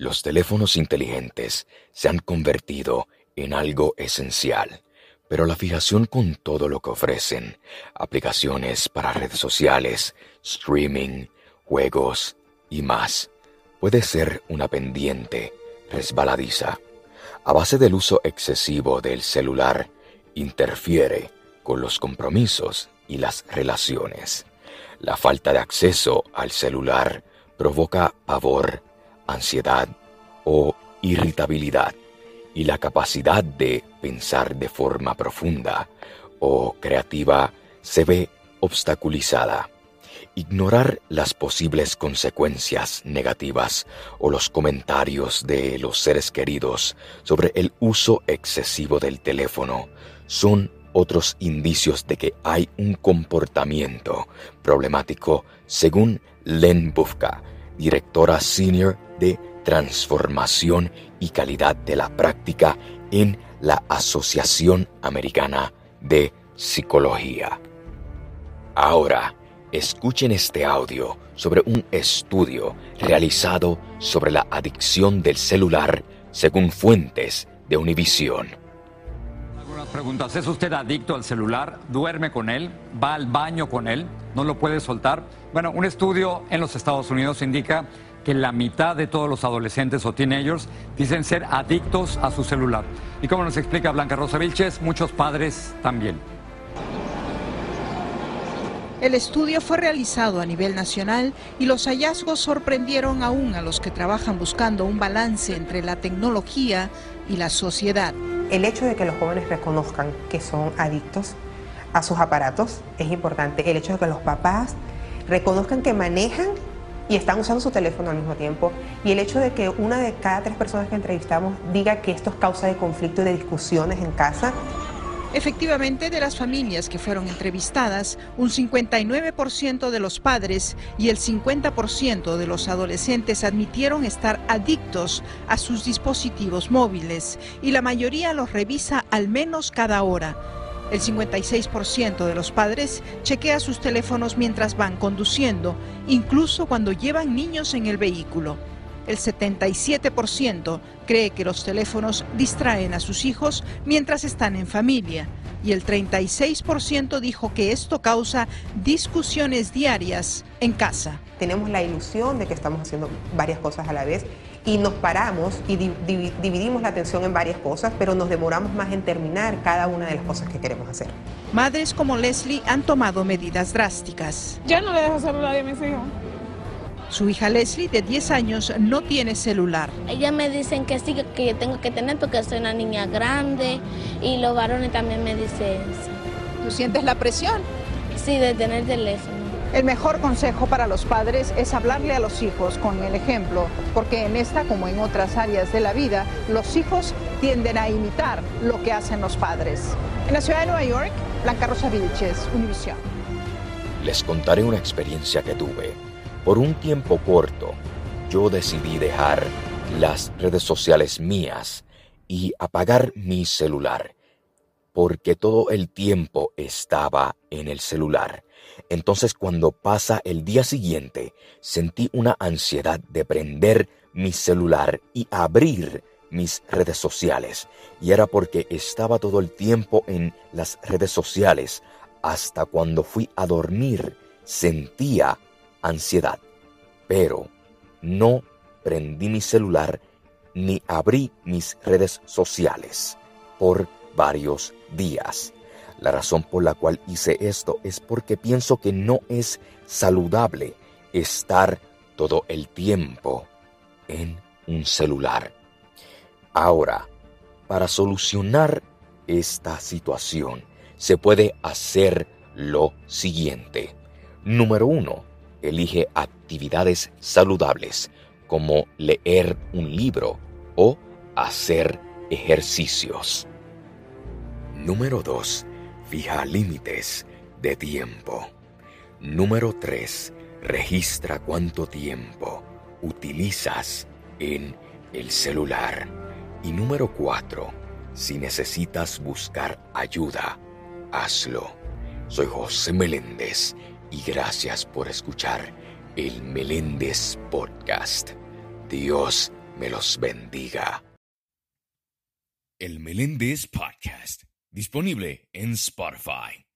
Los teléfonos inteligentes se han convertido en algo esencial, pero la fijación con todo lo que ofrecen, aplicaciones para redes sociales, streaming, juegos y más, puede ser una pendiente resbaladiza. A base del uso excesivo del celular, interfiere con los compromisos y las relaciones. La falta de acceso al celular provoca pavor, ansiedad o irritabilidad y la capacidad de pensar de forma profunda o creativa se ve obstaculizada. Ignorar las posibles consecuencias negativas o los comentarios de los seres queridos sobre el uso excesivo del teléfono son otros indicios de que hay un comportamiento problemático según Len Bufka, directora senior de transformación y calidad de la práctica en la Asociación Americana de Psicología. Ahora, escuchen este audio sobre un estudio realizado sobre la adicción del celular según fuentes de Univision. Preguntas. ¿Es usted adicto al celular? ¿Duerme con él? ¿Va al baño con él? ¿No lo puede soltar? Bueno, un estudio en los Estados Unidos indica que la mitad de todos los adolescentes o teenagers dicen ser adictos a su celular. Y como nos explica Blanca Rosa Vilches, muchos padres también. El estudio fue realizado a nivel nacional y los hallazgos sorprendieron aún a los que trabajan buscando un balance entre la tecnología y la sociedad. El hecho de que los jóvenes reconozcan que son adictos a sus aparatos es importante. El hecho de que los papás reconozcan que manejan y están usando su teléfono al mismo tiempo. Y el hecho de que una de cada tres personas que entrevistamos diga que esto es causa de conflicto y de discusiones en casa. Efectivamente, de las familias que fueron entrevistadas, un 59% de los padres y el 50% de los adolescentes admitieron estar adictos a sus dispositivos móviles y la mayoría los revisa al menos cada hora. El 56% de los padres chequea sus teléfonos mientras van conduciendo, incluso cuando llevan niños en el vehículo. El 77% cree que los teléfonos distraen a sus hijos mientras están en familia y el 36% dijo que esto causa discusiones diarias en casa. Tenemos la ilusión de que estamos haciendo varias cosas a la vez y nos paramos y dividimos la atención en varias cosas, pero nos demoramos más en terminar cada una de las cosas que queremos hacer. Madres como Leslie han tomado medidas drásticas. Ya no le dejo celular a mis hijos. Su hija Leslie, de 10 años, no tiene celular. Ella me dicen que sí, que yo tengo que tener porque soy una niña grande y los varones también me dicen eso. ¿Tú sientes la presión? Sí, de tener teléfono. El mejor consejo para los padres es hablarle a los hijos con el ejemplo, porque en esta, como en otras áreas de la vida, los hijos tienden a imitar lo que hacen los padres. En la ciudad de Nueva York, Blanca Rosa Vilches, Univisión. Les contaré una experiencia que tuve por un tiempo corto, yo decidí dejar las redes sociales mías y apagar mi celular, porque todo el tiempo estaba en el celular. Entonces cuando pasa el día siguiente, sentí una ansiedad de prender mi celular y abrir mis redes sociales. Y era porque estaba todo el tiempo en las redes sociales. Hasta cuando fui a dormir, sentía ansiedad, pero no prendí mi celular ni abrí mis redes sociales por varios días. La razón por la cual hice esto es porque pienso que no es saludable estar todo el tiempo en un celular. Ahora, para solucionar esta situación, se puede hacer lo siguiente. Número uno, elige actividades saludables como leer un libro o hacer ejercicios. Número 2. Fija límites de tiempo. Número 3. Registra cuánto tiempo utilizas en el celular. Y número 4. Si necesitas buscar ayuda, hazlo. Soy José Meléndez y gracias por escuchar el Meléndez Podcast. Dios me los bendiga. El Meléndez Podcast, disponible en Spotify.